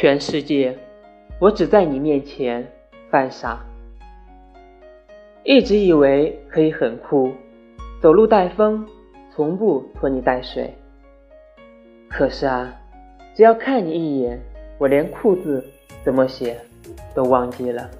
全世界我只在你面前犯傻。一直以为可以很酷走路带风从不拖泥带水。可是啊只要看你一眼我连裤子怎么写都忘记了。